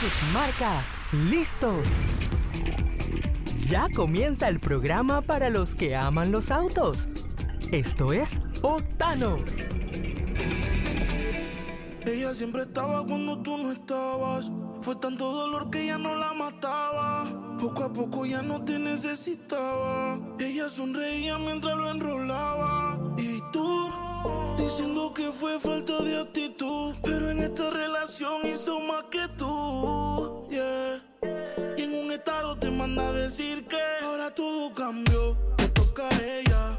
sus marcas, listos. Ya comienza el programa para los que aman los autos. Esto es Otanos. Ella siempre estaba cuando tú no estabas. Fue tanto dolor que ya no la mataba. Poco a poco ya no te necesitaba. Ella sonreía mientras lo enrolaba. Diciendo que fue falta de actitud. Pero en esta relación hizo más que tú. Yeah. Y en un estado te manda a decir que ahora todo cambió. Te toca a ella.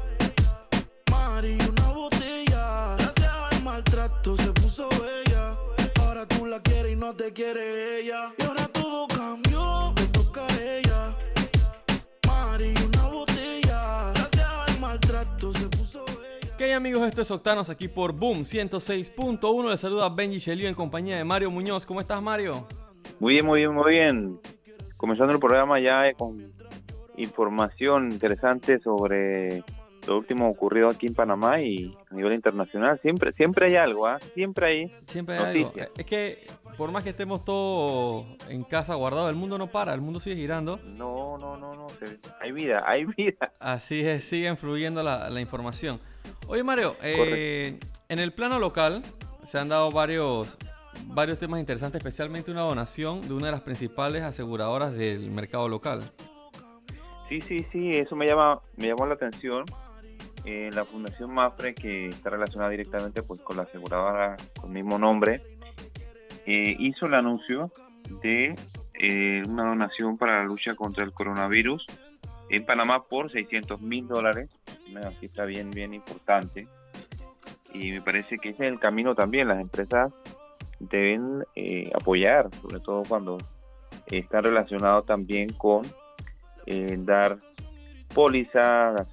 Mari, una botella. Gracias al maltrato se puso bella. Ahora tú la quieres y no te quiere ella. Amigos? Esto es Octanos aquí por Boom 106.1. Les saluda Benji Shelio en compañía de Mario Muñoz. ¿Cómo estás Mario? Muy bien, muy bien, muy bien. Comenzando el programa ya eh, con información interesante sobre lo último ocurrido aquí en Panamá y a nivel internacional. Siempre, siempre hay algo, ¿ah? Siempre hay Siempre hay algo. Es que por más que estemos todos en casa guardados, el mundo no para, el mundo sigue girando. No, no, no, no. Hay vida, hay vida. Así es, sigue fluyendo la, la información. Oye Mario, eh, en el plano local se han dado varios, varios temas interesantes, especialmente una donación de una de las principales aseguradoras del mercado local. Sí, sí, sí, eso me llama, me llamó la atención. Eh, la Fundación Mafre, que está relacionada directamente pues, con la aseguradora con el mismo nombre, eh, hizo el anuncio de eh, una donación para la lucha contra el coronavirus en Panamá por 600 mil dólares, una cifra bien, bien importante. Y me parece que ese es el camino también. Las empresas deben eh, apoyar, sobre todo cuando está relacionado también con eh, dar póliza, dar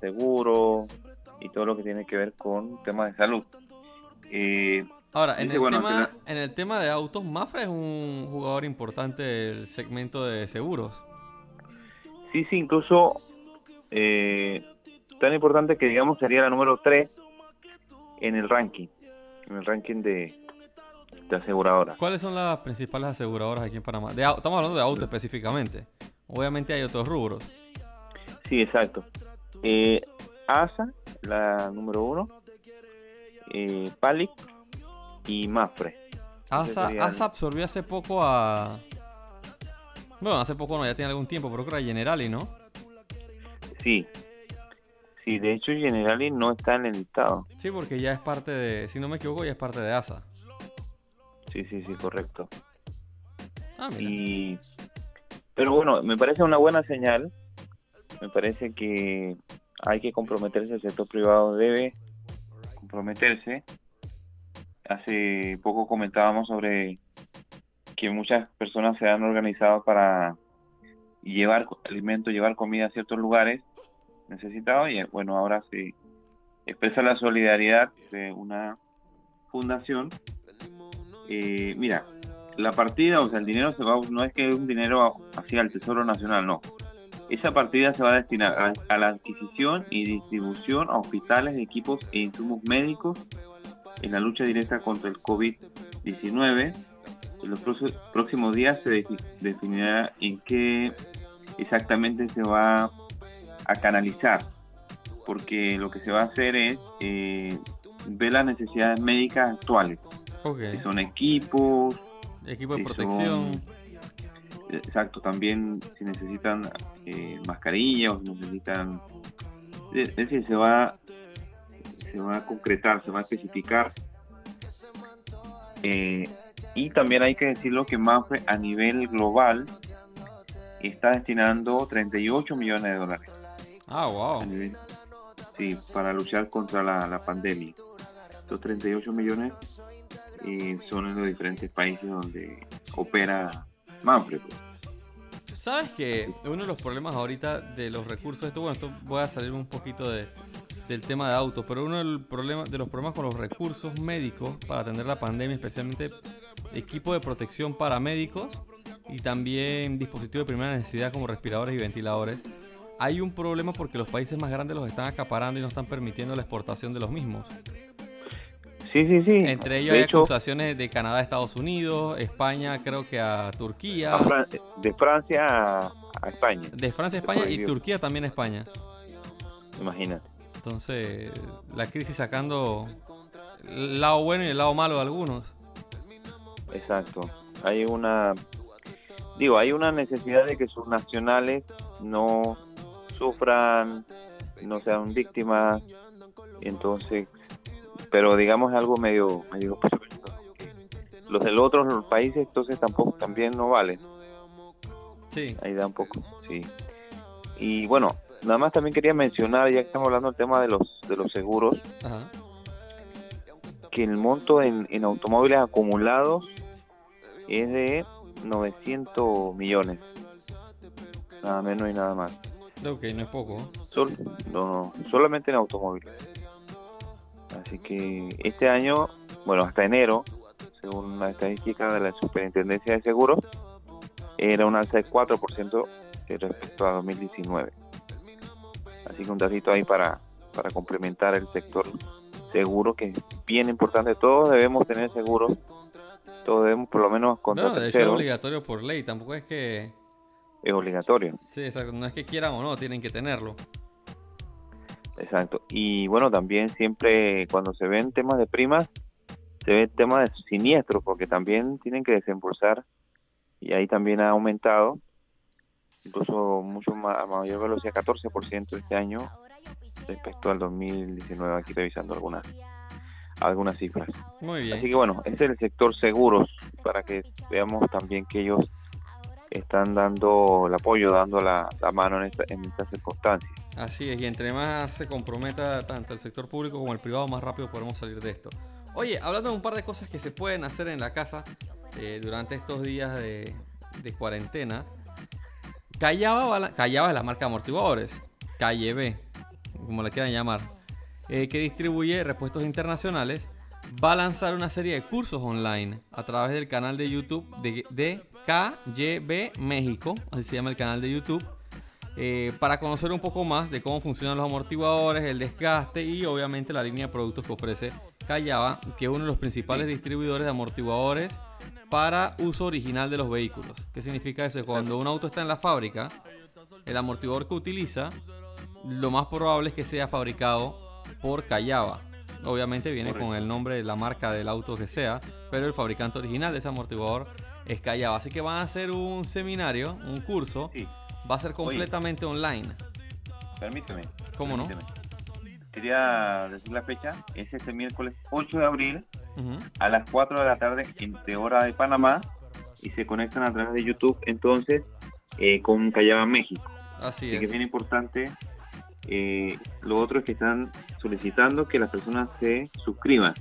y todo lo que tiene que ver con temas de salud. Eh, Ahora, en Dice, el, bueno, tema, en el tema de autos, Mafra es un jugador importante del segmento de seguros. sí, sí, incluso eh, tan importante que digamos sería la número 3 en el ranking, en el ranking de, de aseguradoras. ¿Cuáles son las principales aseguradoras aquí en Panamá? De estamos hablando de autos específicamente. Obviamente hay otros rubros. Sí, exacto. Eh, ASA, la número 1, eh, Palic y Mafre. ASA, ASA absorbió hace poco a... Bueno, hace poco no, ya tiene algún tiempo, pero creo que a Generali, ¿no? Sí. Sí, de hecho Generali no está en el listado. Sí, porque ya es parte de... Si no me equivoco, ya es parte de ASA. Sí, sí, sí, correcto. Ah, mira. Y pero bueno, me parece una buena señal. Me parece que hay que comprometerse, el sector privado debe comprometerse. Hace poco comentábamos sobre que muchas personas se han organizado para llevar alimentos, llevar comida a ciertos lugares necesitados y bueno, ahora se expresa la solidaridad de una fundación. Eh, mira, la partida, o sea, el dinero se va, no es que es un dinero hacia el Tesoro Nacional, no. Esa partida se va a destinar a, a la adquisición y distribución a hospitales, equipos e insumos médicos en la lucha directa contra el COVID-19. En los próximos días se defi- definirá en qué exactamente se va a canalizar, porque lo que se va a hacer es eh, ver las necesidades médicas actuales, Ok. que son equipos, Equipo de protección. son- Exacto, también si necesitan eh, mascarillas, o si necesitan... Es decir, se va, se va a concretar, se va a especificar. Eh, y también hay que decirlo que Mafre a nivel global está destinando 38 millones de dólares Ah, wow. nivel- sí, para luchar contra la, la pandemia. Estos 38 millones eh, son en los diferentes países donde opera Manfred. pues. ¿Sabes que uno de los problemas ahorita de los recursos, esto, bueno, esto voy a salir un poquito de, del tema de autos, pero uno del problema, de los problemas con los recursos médicos para atender la pandemia, especialmente equipo de protección para médicos y también dispositivos de primera necesidad como respiradores y ventiladores, hay un problema porque los países más grandes los están acaparando y no están permitiendo la exportación de los mismos. Sí, sí, sí. Entre ellos de hay hecho, acusaciones de Canadá a Estados Unidos, España creo que a Turquía, a Fran- de Francia a, a España, de Francia a España y. Turquía también a España. imagínate. Entonces, la crisis sacando el lado bueno y el lado malo de algunos. Exacto. Hay una, digo, hay una necesidad de que sus nacionales no sufran, no sean víctimas, entonces, pero digamos algo medio, medio los del otros países entonces tampoco también no valen. Sí, Ahí da un poco, sí. Y bueno, nada más también quería mencionar, ya que estamos hablando del tema de los de los seguros, ajá. que el monto en, en automóviles acumulados es de 900 millones. Nada menos y nada más. Ok, no es poco. Sol- no, no, solamente en automóviles. Así que este año, bueno, hasta enero, según la estadística de la Superintendencia de Seguros, era un alza de 4% respecto a 2019. Así que un datito ahí para, para complementar el sector seguro, que es bien importante. Todos debemos tener seguro. Todos debemos, por lo menos, contra No, de hecho es obligatorio por ley, tampoco es que... es obligatorio. Sí, exacto, no es que quieran o no, tienen que tenerlo. Exacto. Y bueno, también siempre cuando se ven temas de primas, se ve tema de siniestros, porque también tienen que desembolsar y ahí también ha aumentado, incluso mucho más, a mayor velocidad, 14% este año respecto al 2019, aquí revisando algunas algunas cifras. Muy bien. Así que bueno, ese es el sector seguros, para que veamos también que ellos están dando el apoyo, dando la, la mano en, esta, en estas circunstancias. Así es, y entre más se comprometa tanto el sector público como el privado, más rápido podremos salir de esto. Oye, hablando de un par de cosas que se pueden hacer en la casa eh, durante estos días de, de cuarentena, Callaba, Callaba es la marca de amortiguadores, Calle B, como la quieran llamar, eh, que distribuye repuestos internacionales, va a lanzar una serie de cursos online a través del canal de YouTube de, de KYB México, así se llama el canal de YouTube, eh, para conocer un poco más de cómo funcionan los amortiguadores, el desgaste y obviamente la línea de productos que ofrece Callaba, que es uno de los principales distribuidores de amortiguadores para uso original de los vehículos. ¿Qué significa eso? Cuando un auto está en la fábrica, el amortiguador que utiliza, lo más probable es que sea fabricado por Callaba. Obviamente viene Correcto. con el nombre de la marca del auto que sea, pero el fabricante original de ese amortiguador es Callaba. Así que van a hacer un seminario, un curso, Sí, va a ser completamente online. permíteme. ¿Cómo no? Quería decir la fecha, es este miércoles 8 de abril a las 4 de la tarde en de hora de Panamá y se conectan a través de YouTube entonces eh, con Callaba México. Así Así que es es. bien importante. Eh, lo otro es que están solicitando que las personas se suscriban.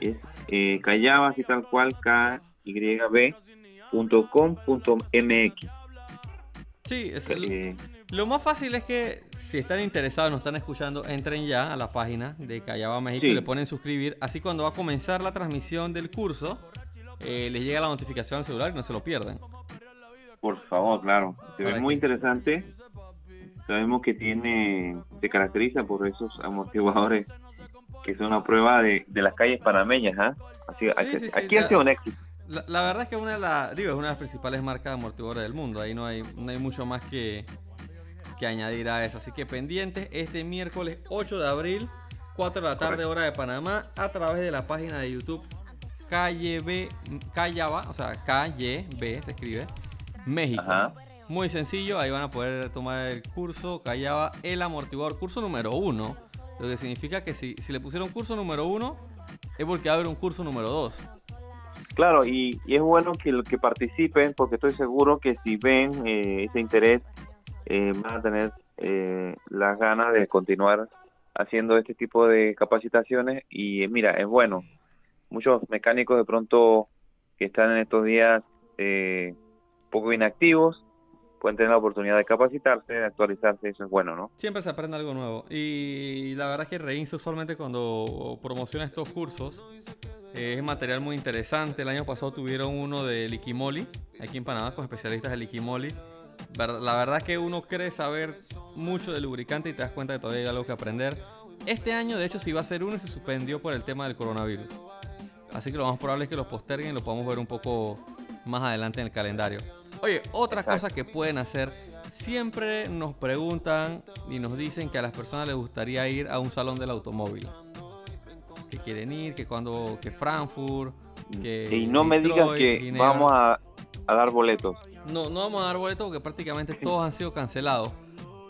Es eh, Callaba, así tal cual, kyb.com.mx. Sí, es el- Eh, lo más fácil es que si están interesados, nos están escuchando, entren ya a la página de Callaba México y le ponen suscribir. Así cuando va a comenzar la transmisión del curso, eh, les llega la notificación al celular y no se lo pierden. por favor, claro. Se ve muy interesante. Sabemos que tiene, se caracteriza por esos amortiguadores que son a prueba de, de las calles panameñas. ¿ah? Así, aquí, sí, aquí ha sido un éxito. La, la verdad es que una de las, digo, es una de las principales marcas de amortiguadores del mundo. Ahí no hay, no hay mucho más que, que añadir a eso. Así que pendientes este miércoles 8 de abril, 4 de la tarde, Correcto. hora de Panamá, a través de la página de YouTube Calle B, Callaba, o sea, Calle B se escribe, México. Ajá. Muy sencillo, ahí van a poder tomar el curso Callaba el amortiguador, curso número uno. Lo que significa que si, si le pusieron curso número uno, es porque va a haber un curso número dos. Claro, y, y es bueno que, que participen porque estoy seguro que si ven eh, ese interés eh, van a tener eh, las ganas de continuar haciendo este tipo de capacitaciones y eh, mira, es bueno. Muchos mecánicos de pronto que están en estos días eh, poco inactivos pueden tener la oportunidad de capacitarse, de actualizarse, eso es bueno, ¿no? Siempre se aprende algo nuevo. Y la verdad es que Reince usualmente cuando promociona estos cursos eh, es material muy interesante. El año pasado tuvieron uno de Liquimoli, aquí en Panamá, con especialistas de Liquimoli. Ver- La verdad es que uno cree saber mucho de lubricante y te das cuenta que todavía hay algo que aprender. Este año, de hecho, sí va a ser uno y se suspendió por el tema del coronavirus. Así que lo más probable es que lo posterguen y lo podamos ver un poco más adelante en el calendario. Oye, otra cosa que pueden hacer, siempre nos preguntan y nos dicen que a las personas les gustaría ir a un salón del automóvil. Que quieren ir, que cuando, que Frankfurt, que... Y no me digas que Ginebra. vamos a, a dar boletos. No, no vamos a dar boletos porque prácticamente todos han sido cancelados.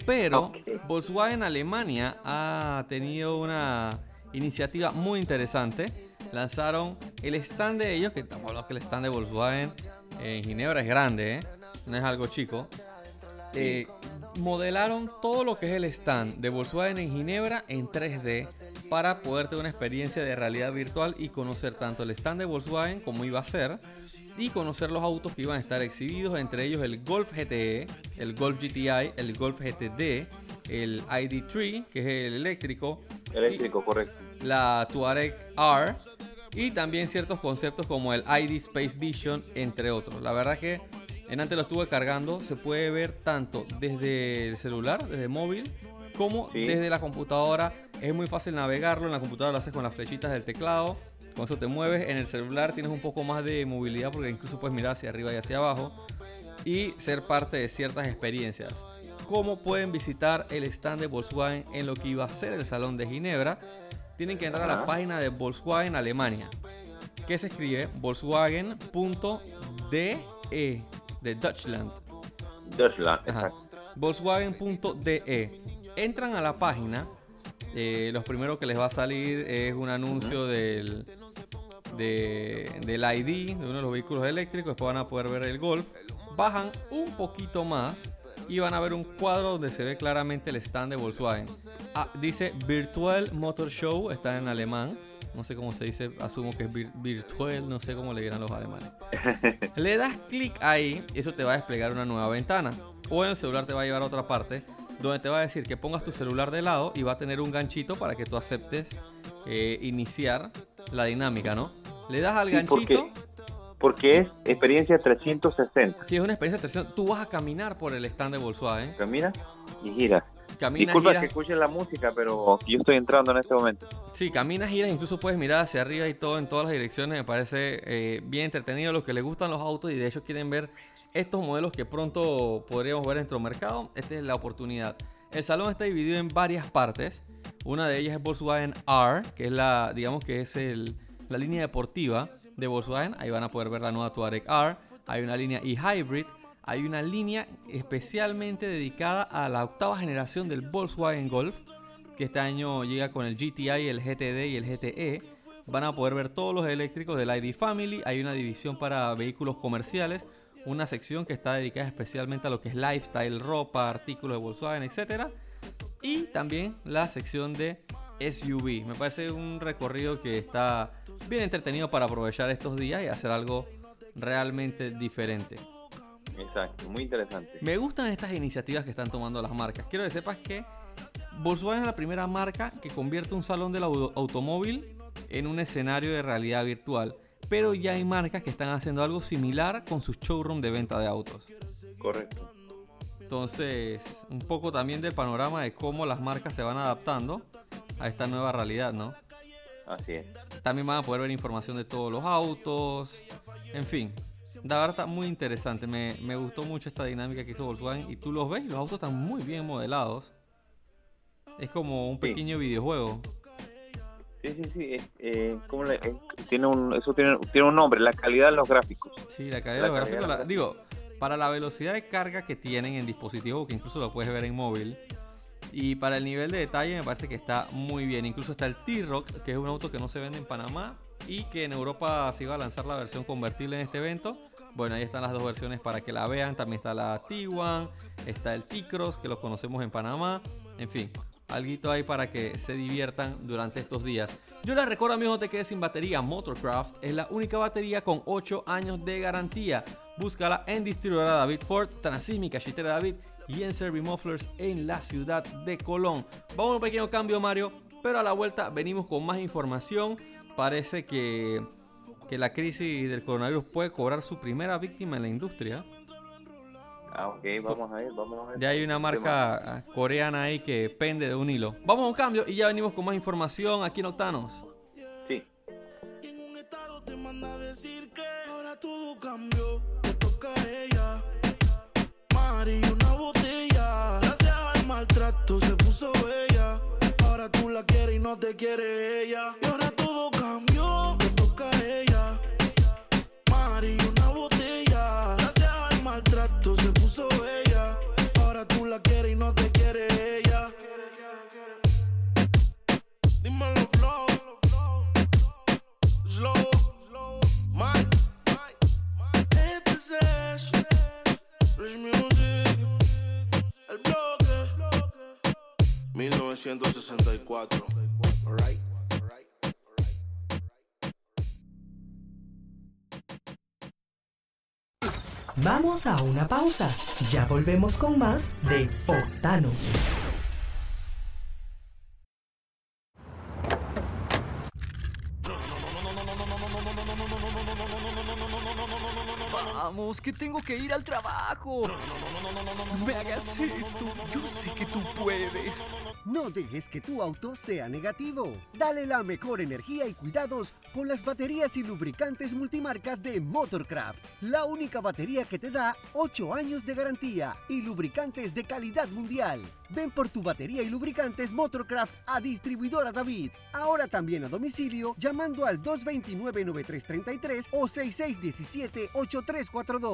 Pero. Volkswagen Alemania ha tenido una iniciativa muy interesante. Lanzaron el stand de ellos, que estamos hablando que el stand de Volkswagen en Ginebra es grande, ¿eh? no es algo chico. Eh, modelaron todo lo que es el stand de Volkswagen en Ginebra en 3D para poder tener una experiencia de realidad virtual y conocer tanto el stand de Volkswagen como iba a ser y conocer los autos que iban a estar exhibidos, entre ellos el Golf GTE, el Golf GTI, el Golf GTD, el ID3, que es el eléctrico, Eléctrico, correcto. la Touareg R y también ciertos conceptos como el ID Space Vision, entre otros. La verdad que en antes lo estuve cargando, se puede ver tanto desde el celular, desde móvil, como Sí. desde la computadora. Es muy fácil navegarlo, en la computadora lo haces con las flechitas del teclado, con eso te mueves. En el celular tienes un poco más de movilidad porque incluso puedes mirar hacia arriba y hacia abajo y ser parte de ciertas experiencias. ¿Cómo pueden visitar el stand de Volkswagen en lo que iba a ser el Salón de Ginebra? Tienen que entrar a la página de Volkswagen Alemania, que se escribe volkswagen.de de Deutschland. Deutschland, Ajá. Volkswagen.de. Entran a la página. eh, lo primero que les va a salir es un anuncio del, de- del ID de uno de los vehículos eléctricos. Después van a poder ver el Golf. Bajan un poquito más y van a ver un cuadro donde se ve claramente el stand de Volkswagen. Ah, dice Virtual Motor Show, está en alemán. No sé cómo se dice, asumo que es vir- virtual, no sé cómo le dirán los alemanes. Le das clic ahí y eso te va a desplegar una nueva ventana. O en el celular te va a llevar a otra parte donde te va a decir que pongas tu celular de lado y va a tener un ganchito para que tú aceptes eh, iniciar la dinámica, ¿no? Le das al ganchito. Porque es experiencia 360. Si es una experiencia de tercera, tú vas a caminar por el stand de Volkswagen. Camina y gira. Caminas, Disculpa giras, que escuchen la música, pero yo estoy entrando en este momento. Sí, caminas, giras, incluso puedes mirar hacia arriba y todo en todas las direcciones. Me parece eh, bien entretenido. Los que les gustan los autos y de hecho quieren ver estos modelos que pronto podríamos ver en nuestro mercado, esta es la oportunidad. El salón está dividido en varias partes. Una de ellas es Volkswagen R, que es la, digamos que es el, la línea deportiva de Volkswagen. Ahí van a poder ver la nueva Touareg R. Hay una línea e-Hybrid. Hay una línea especialmente dedicada a la octava generación del Volkswagen Golf que este año llega con el GTI, el GTD y el GTE. Van a poder ver todos los eléctricos del ID Family. Hay una división para vehículos comerciales, una sección que está dedicada especialmente a lo que es lifestyle, ropa, artículos de Volkswagen, etc. Y también la sección de SUV. Me parece un recorrido que está bien entretenido para aprovechar estos días y hacer algo realmente diferente. Exacto, muy interesante. Me gustan estas iniciativas que están tomando las marcas. Quiero que sepas que Volkswagen es la primera marca que convierte un salón del au- automóvil en un escenario de realidad virtual. Pero ya hay marcas que están haciendo algo similar con sus showroom de venta de autos. Correcto. Entonces, un poco también del panorama de cómo las marcas se van adaptando a esta nueva realidad, ¿no? Así es. También van a poder ver información de todos los autos. En fin, la verdad está muy interesante. Me, me gustó mucho esta dinámica que hizo Volkswagen. Y tú los ves los autos están muy bien modelados. Es como un Sí. pequeño videojuego. Sí, sí, sí. eh, ¿cómo le- eh, tiene un, eso tiene, tiene un nombre, la calidad de los gráficos. Sí, la calidad La de los gráficos, digo, para la velocidad de carga que tienen en dispositivos, que incluso lo puedes ver en móvil, y para el nivel de detalle me parece que está muy bien. Incluso está el T-Rock, que es un auto que no se vende en Panamá y que en Europa se iba a lanzar la versión convertible en este evento. Bueno, ahí están las dos versiones para que la vean. También está la T1, está el T-Cross, que lo conocemos en Panamá. En fin, algo ahí para que se diviertan durante estos días. Yo les recuerdo, amigos, no te quedes sin batería. Motorcraft es la única batería con 8 años de garantía. Búscala en distribuidora David Ford, Transísmica, Chitera David y en Servimufflers en la ciudad de Colón. Vamos a un pequeño cambio, Mario, pero a la vuelta venimos con más información. Parece que, que la crisis del coronavirus puede cobrar su primera víctima en la industria. Ah, ok, vamos a ver, vamos a ver. Ya hay una marca ah, coreana ahí que pende de un hilo. Vamos a un cambio y ya venimos con más información aquí en Octanos. Sí. Y en un estado te manda a decir que ahora todo cambió. Te toca a ella. Maltrato se puso bella. Ahora tú la quieres y no te quiere ella. Y ahora todo cambió. Te toca a ella. Mari, una botella. Gracias al maltrato se puso bella. 1964, alright. Vamos a una pausa. Ya volvemos con más de Octanos. Vamos, que tengo que ir al trabajo. No me hagas esto. Yo sé que tú puedes. No dejes que tu auto sea negativo. Dale la mejor energía y cuidados con las baterías y lubricantes multimarcas de Motorcraft. La única batería que te da 8 años de garantía y lubricantes de calidad mundial. Ven por tu batería y lubricantes Motorcraft a distribuidora David. Ahora también a domicilio llamando al 229-9333 o 6617-8342.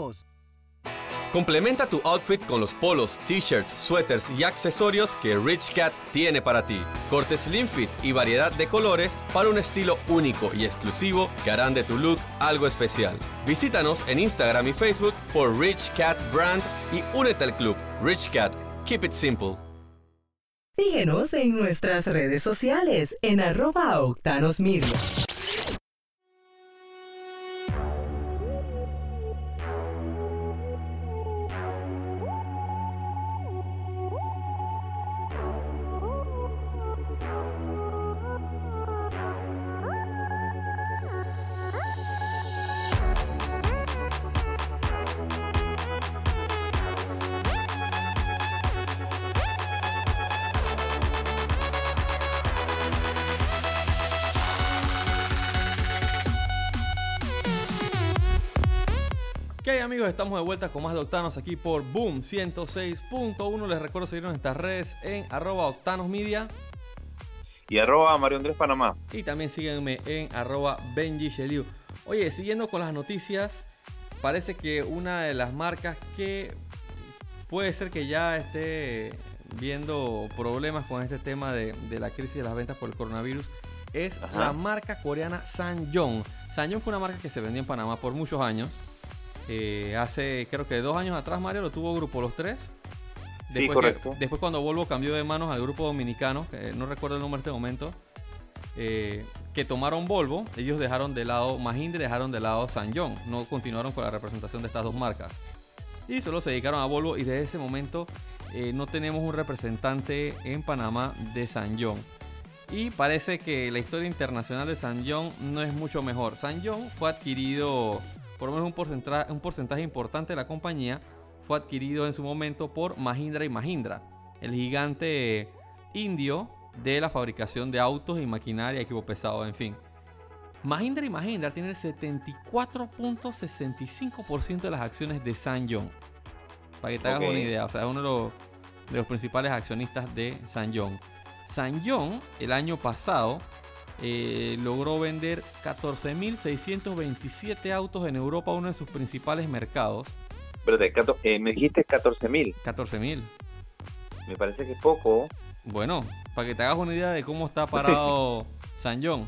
Complementa tu outfit con los polos, t-shirts, suéteres y accesorios que Rich Cat tiene para ti. Corte slim fit y variedad de colores para un estilo único y exclusivo que harán de tu look algo especial. Visítanos en Instagram y Facebook por Rich Cat Brand y únete al club Rich Cat. Keep it simple. Síguenos en nuestras redes sociales en arroba Octanos Media. Estamos de vuelta con más de Octanos aquí por Boom 106.1. Les recuerdo seguirnos en estas redes en arroba Octanos Media. Y arroba Mario Andrés Panamá. Y también síguenme en arroba Benji Sheliu. Oye, siguiendo con las noticias, parece que una de las marcas que puede ser que ya esté viendo problemas con este tema de, de la crisis de las ventas por el coronavirus es Ajá. la marca coreana Sanyong. Sanyong fue una marca que se vendió en Panamá por muchos años. Eh, hace creo que dos años atrás Mario lo tuvo Grupo Los Tres. Sí, que- correcto. después cuando Volvo cambió de manos al grupo dominicano, que no recuerdo el nombre en este momento, eh, que tomaron Volvo, ellos dejaron de lado Mahindra y dejaron de lado Sanyong. No continuaron con la representación de estas dos marcas. Y solo se dedicaron a Volvo y desde ese momento eh, no tenemos un representante en Panamá de Sanyong. Y parece que la historia internacional de Sanyong no es mucho mejor. Sanyong fue adquirido, por lo menos un porcentaje, un porcentaje importante de la compañía, fue adquirido en su momento por Mahindra y Mahindra, el gigante indio de la fabricación de autos y maquinaria, equipo pesado, en fin. Mahindra y Mahindra tienen el 74.65% de las acciones de Sanyong. Para que te hagas una idea, o sea, es uno de los, de los principales accionistas de Sanyong. Sanyong el año pasado eh, logró vender 14.627 autos en Europa, uno de sus principales mercados. Espérate, eh, me dijiste 14 mil. 14.000. Me parece que es poco. Bueno, para que te hagas una idea de cómo está parado Sanyong.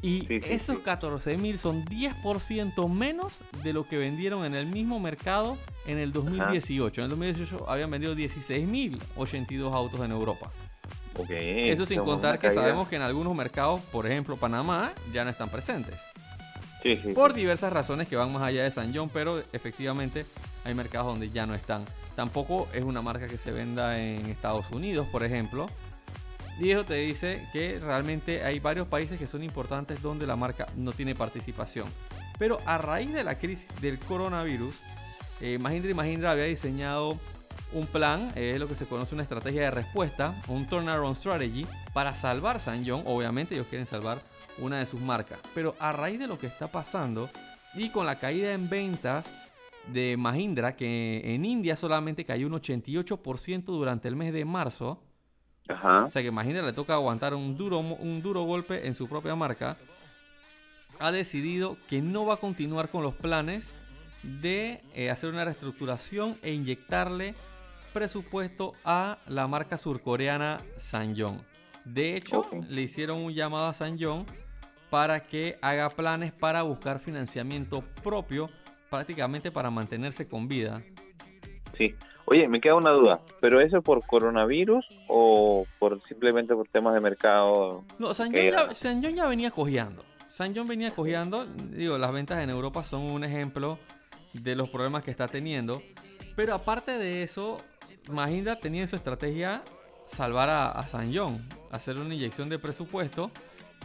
Y Sí, sí, esos sí. 14.000 son 10% menos de lo que vendieron en el mismo mercado en el 2018. En el 2018 habían vendido 16.082 autos en Europa. Eso sin contar que caída. sabemos que en algunos mercados, por ejemplo Panamá, ya no están presentes. Sí, sí. Por sí. diversas razones que van más allá de San John, pero efectivamente hay mercados donde ya no están. Tampoco es una marca que se venda en Estados Unidos, por ejemplo. Y eso te dice que realmente hay varios países que son importantes donde la marca no tiene participación. Pero a raíz de la crisis del coronavirus, eh, Mahindra y Mahindra había diseñado un plan, es lo que se conoce una estrategia de respuesta, un turnaround strategy, para salvar Sanyong. Obviamente ellos quieren salvar una de sus marcas. Pero a raíz de lo que está pasando y con la caída en ventas de Mahindra, que en India solamente cayó un 88% durante el mes de marzo. Ajá. O sea que Mahindra le toca aguantar un duro, un duro golpe en su propia marca. Ha decidido que no va a continuar con los planes de eh, hacer una reestructuración e inyectarle presupuesto a la marca surcoreana Sanyong. De hecho, le hicieron un llamado a Sanyong para que haga planes para buscar financiamiento propio, prácticamente para mantenerse con vida. Sí. Oye, me queda una duda. ¿Pero eso es por coronavirus o por simplemente por temas de mercado? No, Sanyong Era. ya, venía cojeando. Sanyong venía cojeando. Digo, las ventas en Europa son un ejemplo de los problemas que está teniendo. Pero aparte de eso, Mahindra tenía en su estrategia salvar a, a Sanyong, hacer una inyección de presupuesto.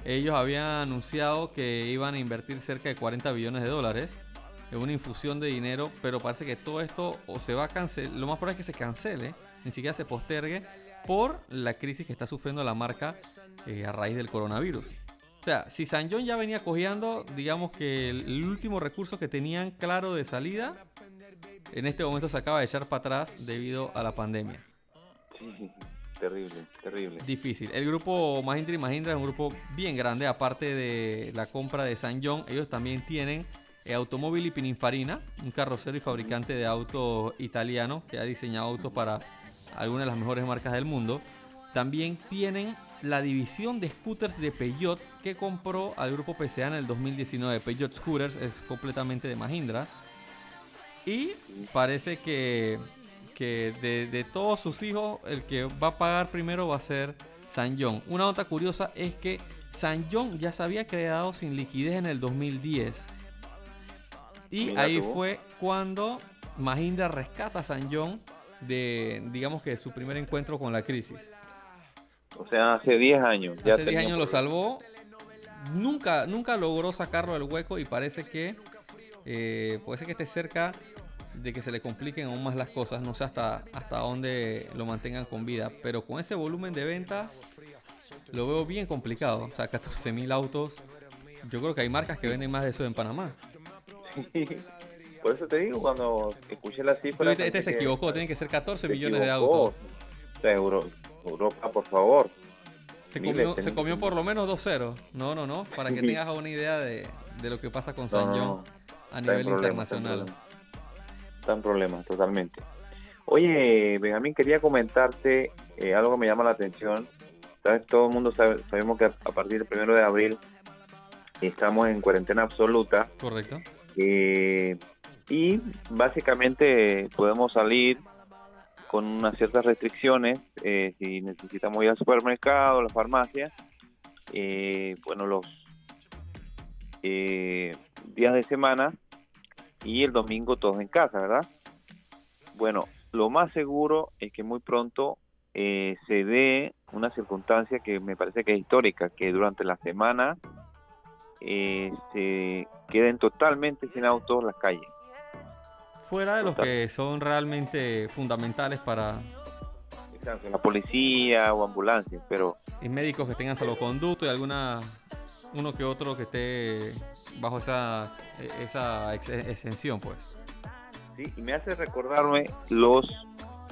Ellos habían anunciado que iban a invertir cerca de 40 billones de dólares en una infusión de dinero, pero parece que todo esto o se va a cancelar, lo más probable es que se cancele, ni siquiera se postergue por la crisis que está sufriendo la marca eh, a raíz del coronavirus. O sea, si Sanyong ya venía cojeando, digamos que el último recurso que tenían claro de salida, en este momento se acaba de echar para atrás debido a la pandemia. Sí, terrible, terrible. Difícil. El grupo Mahindra y Mahindra es un grupo bien grande, aparte de la compra de Sanyong, ellos también tienen eh, Automóvil y Pininfarina, un carrocero y fabricante de autos italiano que ha diseñado autos para algunas de las mejores marcas del mundo. También tienen la división de scooters de Peugeot que compró al grupo PSA en el 2019. Peugeot Scooters es completamente de Mahindra. Y parece que, que de, de todos sus hijos, el que va a pagar primero va a ser Sanyong. Una nota curiosa es que Sanyong ya se había quedado sin liquidez en el 2010. Y Mira ahí tú. fue cuando Mahindra rescata a Sanyong de, digamos que su primer encuentro con la crisis. O sea, hace 10 años. Ya Hace 10 tenía años lo salvó. Nunca, nunca logró sacarlo del hueco y parece que eh, puede ser que esté cerca de que se le compliquen aún más las cosas. No sé hasta, hasta dónde lo mantengan con vida. Pero con ese volumen de ventas lo veo bien complicado. O sea, 14.000 autos. Yo creo que hay marcas que venden más de eso en Panamá. Por eso te digo, cuando escuché la cifra... este, este se equivocó, tienen que ser 14 se millones de autos. O sea, Euro- Europa, por favor. Se Miles, comió, se comió por lo menos 2 ceros. No, no, no. Para que tengas una idea de, de lo que pasa con San No, John no. A nivel internacional. Está en problemas, totalmente. Oye, Benjamín, quería comentarte eh, algo que me llama la atención. ¿Sabes? Todo el mundo sabe, sabemos que a a partir del primero de abril estamos en cuarentena absoluta Correcto. eh, y básicamente podemos salir con unas ciertas restricciones eh, si necesitamos ir al supermercado, a la farmacia. eh, bueno, los eh, días de semana y el domingo todos en casa, ¿verdad? Bueno, lo más seguro es que muy pronto eh, se dé una circunstancia que me parece que es histórica, que durante la semana eh, se queden totalmente sin autos las calles. Fuera de los que son realmente fundamentales para Exacto, la policía o ambulancias, pero y médicos que tengan salvoconducto y alguna uno que otro que esté bajo esa esa ex- exención, pues. sí, y me hace recordarme los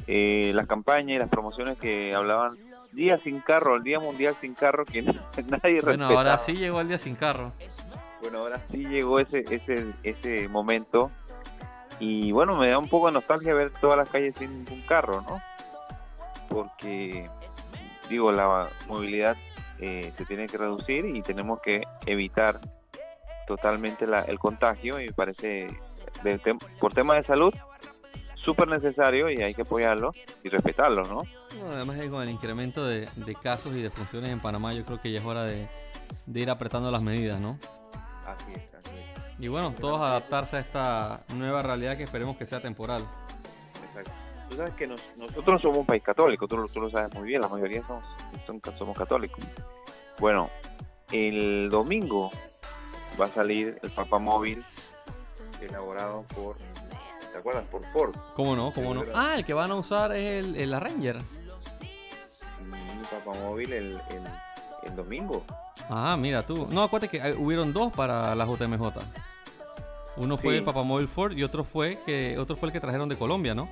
eh, las campañas y las promociones que hablaban día sin carro, el día mundial sin carro que nadie Bueno, respetaba. ahora sí llegó el día sin carro. Bueno, ahora sí llegó ese ese ese momento y bueno, me da un poco de nostalgia ver todas las calles sin un carro, ¿no? Porque digo, la movilidad eh, se tiene que reducir y tenemos que evitar totalmente la- el contagio y me parece de por tema de salud súper necesario y hay que apoyarlo y respetarlo, ¿no? No, además de con el incremento de, de casos y de funciones en Panamá, yo creo que ya es hora de, ir apretando las medidas, ¿no? Así es, así es. Y bueno, todos adaptarse a esta nueva realidad que esperemos que sea temporal. Exacto. Tú sabes que nos- nosotros somos un país católico, tú, lo- tú lo sabes muy bien, la mayoría somos, somos católicos. Bueno, el domingo va a salir el Papa Móvil elaborado por ¿te acuerdas? Por Ford. ¿Cómo no? ¿Cómo no? Ah, el que van a usar es el, el la Ranger. Mi papamóvil el, el, el domingo. Ah, mira tú. No, acuérdate que eh, hubieron dos para la JMJ. Uno fue Sí. el Papamóvil Ford y otro fue que otro fue el que trajeron de Colombia, ¿no?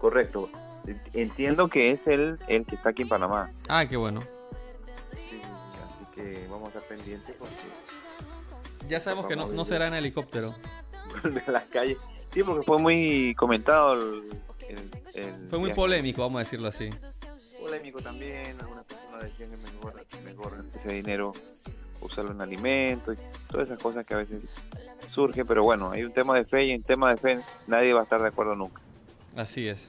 Correcto. Entiendo que es el, el que está aquí en Panamá. Ah, qué bueno. Que vamos a estar pendientes porque Ya sabemos que no, no será en helicóptero. de las calles. Sí, porque fue muy comentado el, el- el Fue muy viaje. polémico, vamos a decirlo así. Polémico también. Algunas personas decían que mejor, mejor ese dinero usarlo en alimentos y todas esas cosas que a veces surgen. Pero bueno, hay un tema de fe y en tema de fe nadie va a estar de acuerdo nunca. Así es.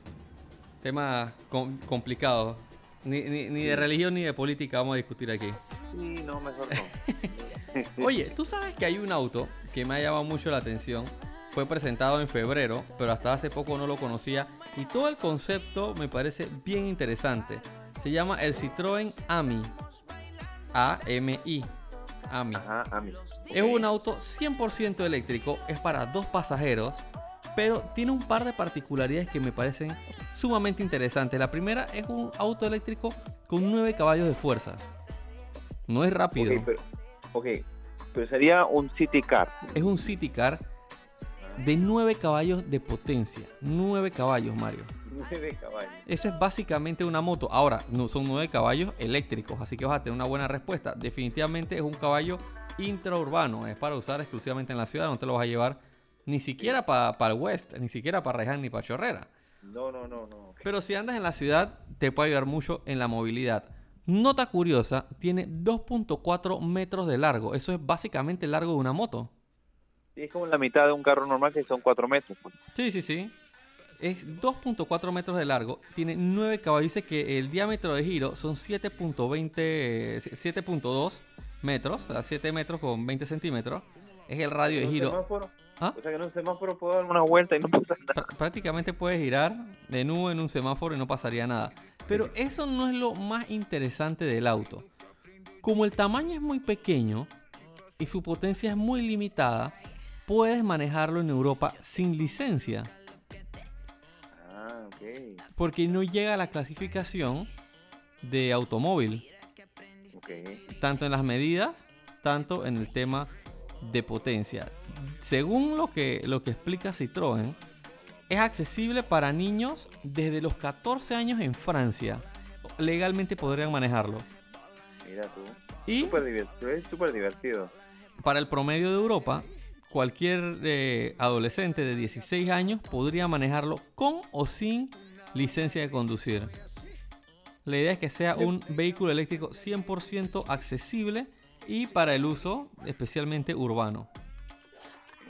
Tema com- complicado. Ni, ni, ni de religión ni de política vamos a discutir aquí. Sí, no, mejor no. Oye, tú sabes que hay un auto que me ha llamado mucho la atención. Fue presentado en febrero, pero hasta hace poco no lo conocía. Y todo el concepto me parece bien interesante. Se llama el Citroën AMI. A-M-I. AMI. Ajá, a mí. Es un auto 100% eléctrico, es para dos pasajeros, pero tiene un par de particularidades que me parecen sumamente interesantes. La primera es un auto eléctrico con 9 caballos de fuerza. No es rápido, Ok, pero, ok, pero sería un city car. es un city car de 9 caballos de potencia. 9 caballos, Mario. Nueve caballos. Esa es básicamente una moto. Ahora, no son 9 caballos eléctricos, así que vas a tener una buena respuesta. Definitivamente es un caballo intraurbano, es para usar exclusivamente en la ciudad, no te lo vas a llevar ni siquiera para el West, ni siquiera para Reján ni para Chorrera. No, no, no, no. Pero si andas en la ciudad, te puede ayudar mucho en la movilidad. Nota curiosa, tiene 2.4 metros de largo. Eso es básicamente el largo de una moto. Sí, es como la mitad de un carro normal que son cuatro metros. pues. Sí, sí, sí. Es 2.4 metros de largo, tiene 9 caballos, dice que el diámetro de giro son 7.20, eh, 7.2 metros, o sea, 7 metros con 20 centímetros. Es el radio de ¿En un giro. semáforo? ¿Ah? O sea que en un semáforo puedo dar una vuelta y no pasa nada. Prá- Prácticamente puedes girar de nuevo en un semáforo y no pasaría nada. Pero eso no es lo más interesante del auto. Como el tamaño es muy pequeño y su potencia es muy limitada, puedes manejarlo en Europa sin licencia. Ah, ok. Porque no llega a la clasificación de automóvil. Tanto en las medidas, tanto en el tema de potencia. Según lo que, lo que explica Citroën, es accesible para niños desde los 14 años en Francia. Legalmente podrían manejarlo. Mira tú. Y Súper divertido. Es súper divertido. para el promedio de Europa, cualquier eh, adolescente de 16 años podría manejarlo con o sin licencia de conducir. La idea es que sea un vehículo eléctrico 100% accesible y para el uso especialmente urbano.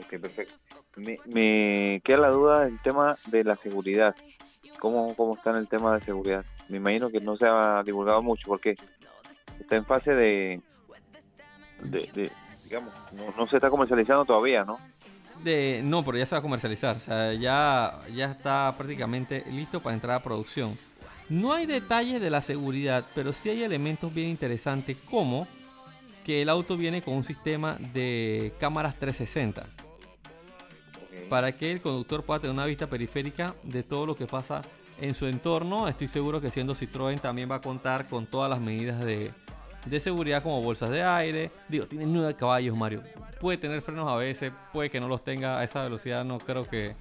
Ok, perfecto. Me, me queda la duda del tema de la seguridad. ¿Cómo, ¿Cómo está en el tema de seguridad? Me imagino que no se ha divulgado mucho porque está en fase de, de, de- digamos, no, no se está comercializando todavía, ¿no? De, no, pero ya se va a comercializar. O sea, ya, ya está prácticamente listo para entrar a producción. No hay detalles de la seguridad, pero sí hay elementos bien interesantes como que el auto viene con un sistema de cámaras 360 Ok. para que el conductor pueda tener una vista periférica de todo lo que pasa en su entorno. Estoy seguro que siendo Citroën también va a contar con todas las medidas de, de seguridad como bolsas de aire. Digo, tiene 9 caballos, Mario. Puede tener frenos a veces, puede que no los tenga a esa velocidad. No creo que,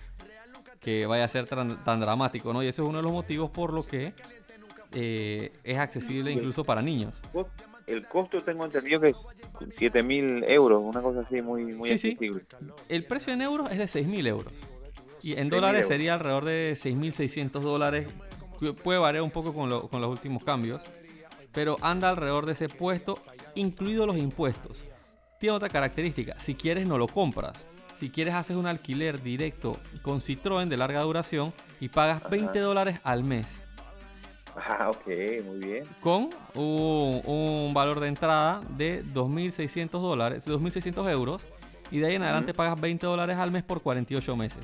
que vaya a ser tan, tan dramático, ¿no? Y ese es uno de los motivos por los que eh, es accesible incluso para niños. El costo tengo entendido que es 7 mil euros, una cosa así muy, muy Sí, sí. accesible. El precio en euros es de 6.000 euros. Y en 6.000 dólares sería alrededor de 6.600 dólares. Pu- Puede variar un poco con, lo- con los últimos cambios. Pero anda alrededor de ese puesto, incluidos los impuestos. Tiene otra característica. Si quieres, no lo compras. Si quieres, haces un alquiler directo con Citroën de larga duración y pagas Ajá. 20 dólares al mes. Ah, ok, muy bien. Con un, un valor de entrada de 2.600 dólares, 2.600 euros. Y de ahí en adelante pagas 20 dólares al mes por 48 meses.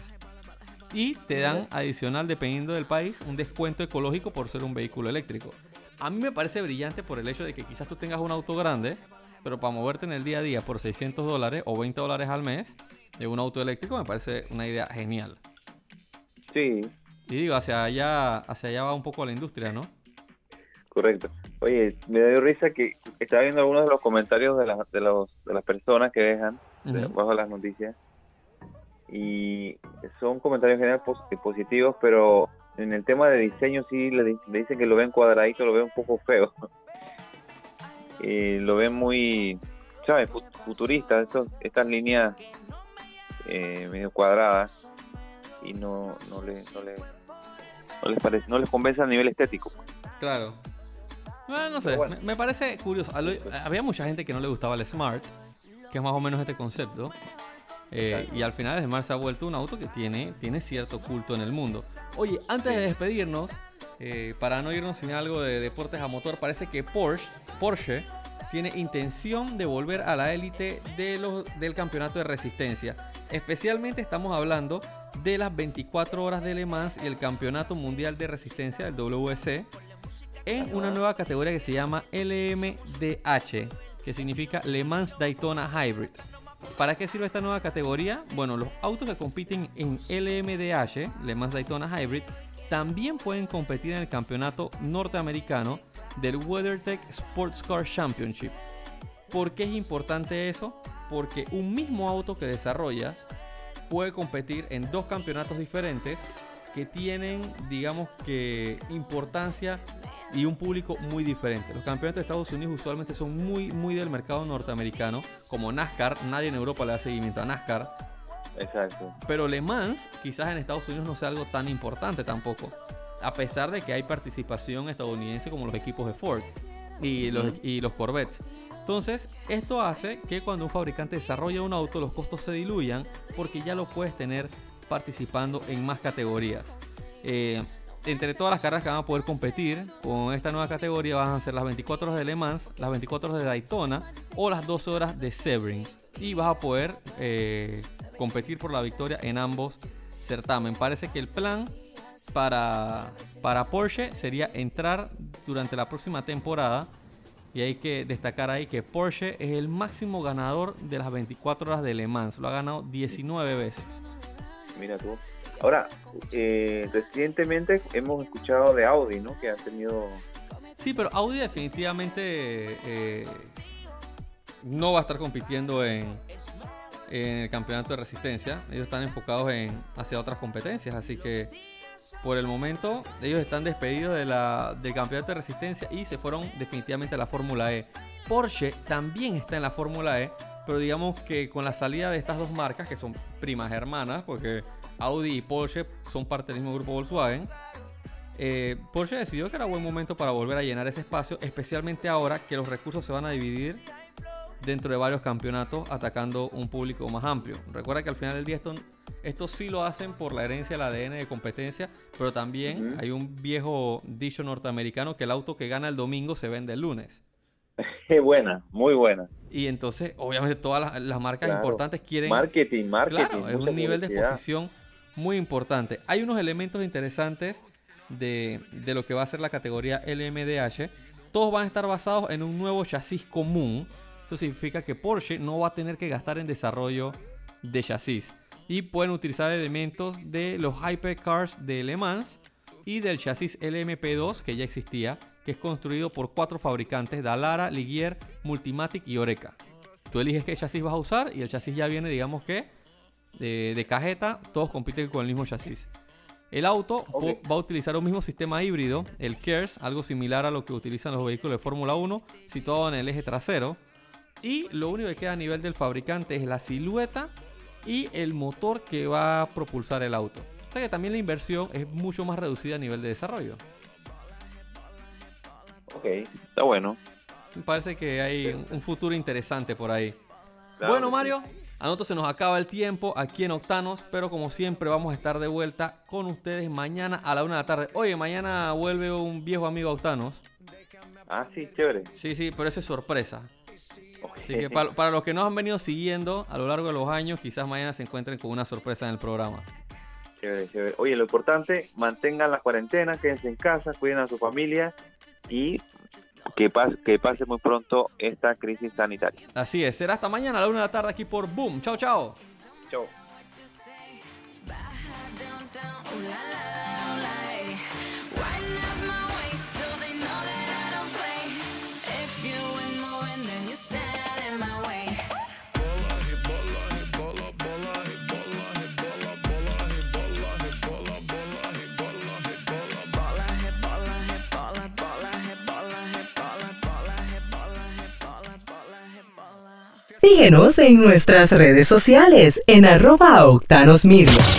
Y te dan adicional, dependiendo del país, un descuento ecológico por ser un vehículo eléctrico. A mí me parece brillante por el hecho de que quizás tú tengas un auto grande pero para moverte en el día a día por 600 dólares o 20 dólares al mes de un auto eléctrico me parece una idea genial. Sí, Y digo, hacia allá, hacia allá va un poco la industria, ¿no? correcto. Oye, me dio risa que estaba viendo algunos de los comentarios de, las de, los, de las personas que dejan bajo las noticias. Y son comentarios en general pos- positivos, pero en el tema de diseño sí le, di- le dicen que lo ven cuadradito, lo ven un poco feo. Eh, lo ven muy, ¿sabes? Fu- Futurista, estos, estas líneas eh, medio cuadradas y no, no, le, no, le, no les parece, no les convence a nivel estético. Claro. Bueno, no sé, bueno. me, me parece curioso. Lo- Había mucha gente que no le gustaba el Smart, que es más o menos este concepto. Eh, y al final el Smart se ha vuelto un auto que tiene, tiene cierto culto en el mundo. Oye, antes de despedirnos, eh, para no irnos sin algo de deportes a motor, parece que Porsche, Porsche tiene intención de volver a la élite de los, del campeonato de resistencia. Especialmente estamos hablando de las 24 horas de Le Mans y el campeonato mundial de resistencia del WC en una nueva categoría que se llama LMDH, que significa Le Mans Daytona Hybrid. ¿Para qué sirve esta nueva categoría? Bueno, los autos que compiten en LMDH, Le Mans Daytona Hybrid, también pueden competir en el campeonato norteamericano del WeatherTech Sports Car Championship. ¿Por qué es importante eso? Porque un mismo auto que desarrollas puede competir en dos campeonatos diferentes que tienen, digamos que, importancia y un público muy diferente. Los campeonatos de Estados Unidos usualmente son muy, muy del mercado norteamericano, como NASCAR. Nadie en Europa le da seguimiento a NASCAR. Exacto. Pero Le Mans, quizás en Estados Unidos no sea algo tan importante tampoco. A pesar de que hay participación estadounidense como los equipos de Ford y los, y los Corvettes. Entonces, esto hace que cuando un fabricante desarrolla un auto, los costos se diluyan porque ya lo puedes tener participando en más categorías. Eh, entre todas las carreras que van a poder competir con esta nueva categoría van a ser las 24 horas de Le Mans, las 24 horas de Daytona o las 12 horas de Sebring. Y vas a poder eh, competir por la victoria en ambos certamen. Parece que el plan para, para Porsche sería entrar durante la próxima temporada. Y hay que destacar ahí que Porsche es el máximo ganador de las 24 horas de Le Mans. Lo ha ganado 19 veces. Mira tú. Ahora, eh, recientemente hemos escuchado de Audi, ¿no? Que ha tenido... Sí, pero Audi definitivamente eh, no va a estar compitiendo en, en el campeonato de resistencia. Ellos están enfocados en hacia otras competencias, así que por el momento ellos están despedidos de la, del campeonato de resistencia y se fueron definitivamente a la Fórmula E. Porsche también está en la Fórmula E, pero digamos que con la salida de estas dos marcas, que son primas hermanas, porque Audi y Porsche son parte del mismo grupo Volkswagen, eh, Porsche decidió que era buen momento para volver a llenar ese espacio, especialmente ahora que los recursos se van a dividir dentro de varios campeonatos atacando un público más amplio. Recuerda que al final del día esto, esto sí lo hacen por la herencia del ADN de competencia, pero también hay un viejo dicho norteamericano que el auto que gana el domingo se vende el lunes. Qué buena, muy buena. Y entonces, obviamente, todas las, las marcas Claro. importantes quieren... Marketing, marketing. Claro, es un nivel de exposición muy importante. Hay unos elementos interesantes de, de lo que va a ser la categoría LMDH. Todos van a estar basados en un nuevo chasis común. Eso significa que Porsche no va a tener que gastar en desarrollo de chasis. Y pueden utilizar elementos de los hypercars de Le Mans y del chasis LMP2 que ya existía, que es construido por cuatro fabricantes, Dallara, Ligier, Multimatic y Oreca. Tú eliges qué chasis vas a usar y el chasis ya viene, digamos que, de, de cajeta, todos compiten con el mismo chasis. El auto va a utilizar un mismo sistema híbrido, el KERS, algo similar a lo que utilizan los vehículos de Fórmula 1, situado en el eje trasero. Y lo único que queda a nivel del fabricante es la silueta y el motor que va a propulsar el auto. O sea que también la inversión es mucho más reducida a nivel de desarrollo. Ok, está bueno. Me parece que hay un- futuro interesante por ahí. Claro bueno. Mario, a nosotros se nos acaba el tiempo aquí en Octanos, pero como siempre vamos a estar de vuelta con ustedes mañana a la una de la tarde. Oye, mañana vuelve un viejo amigo a Octanos. Ah, sí, chévere. Sí, sí, pero eso es sorpresa. Así que para, para los que nos han venido siguiendo a lo largo de los años, quizás mañana se encuentren con una sorpresa en el programa. Chévere, chévere. Oye, lo importante, mantengan la cuarentena, quédense en casa, cuiden a su familia y que, pas- que pase muy pronto esta crisis sanitaria. Así es, será hasta mañana a la una de la tarde aquí por Boom. Chao, chao. Chao. Síguenos en nuestras redes sociales en arroba octanos media.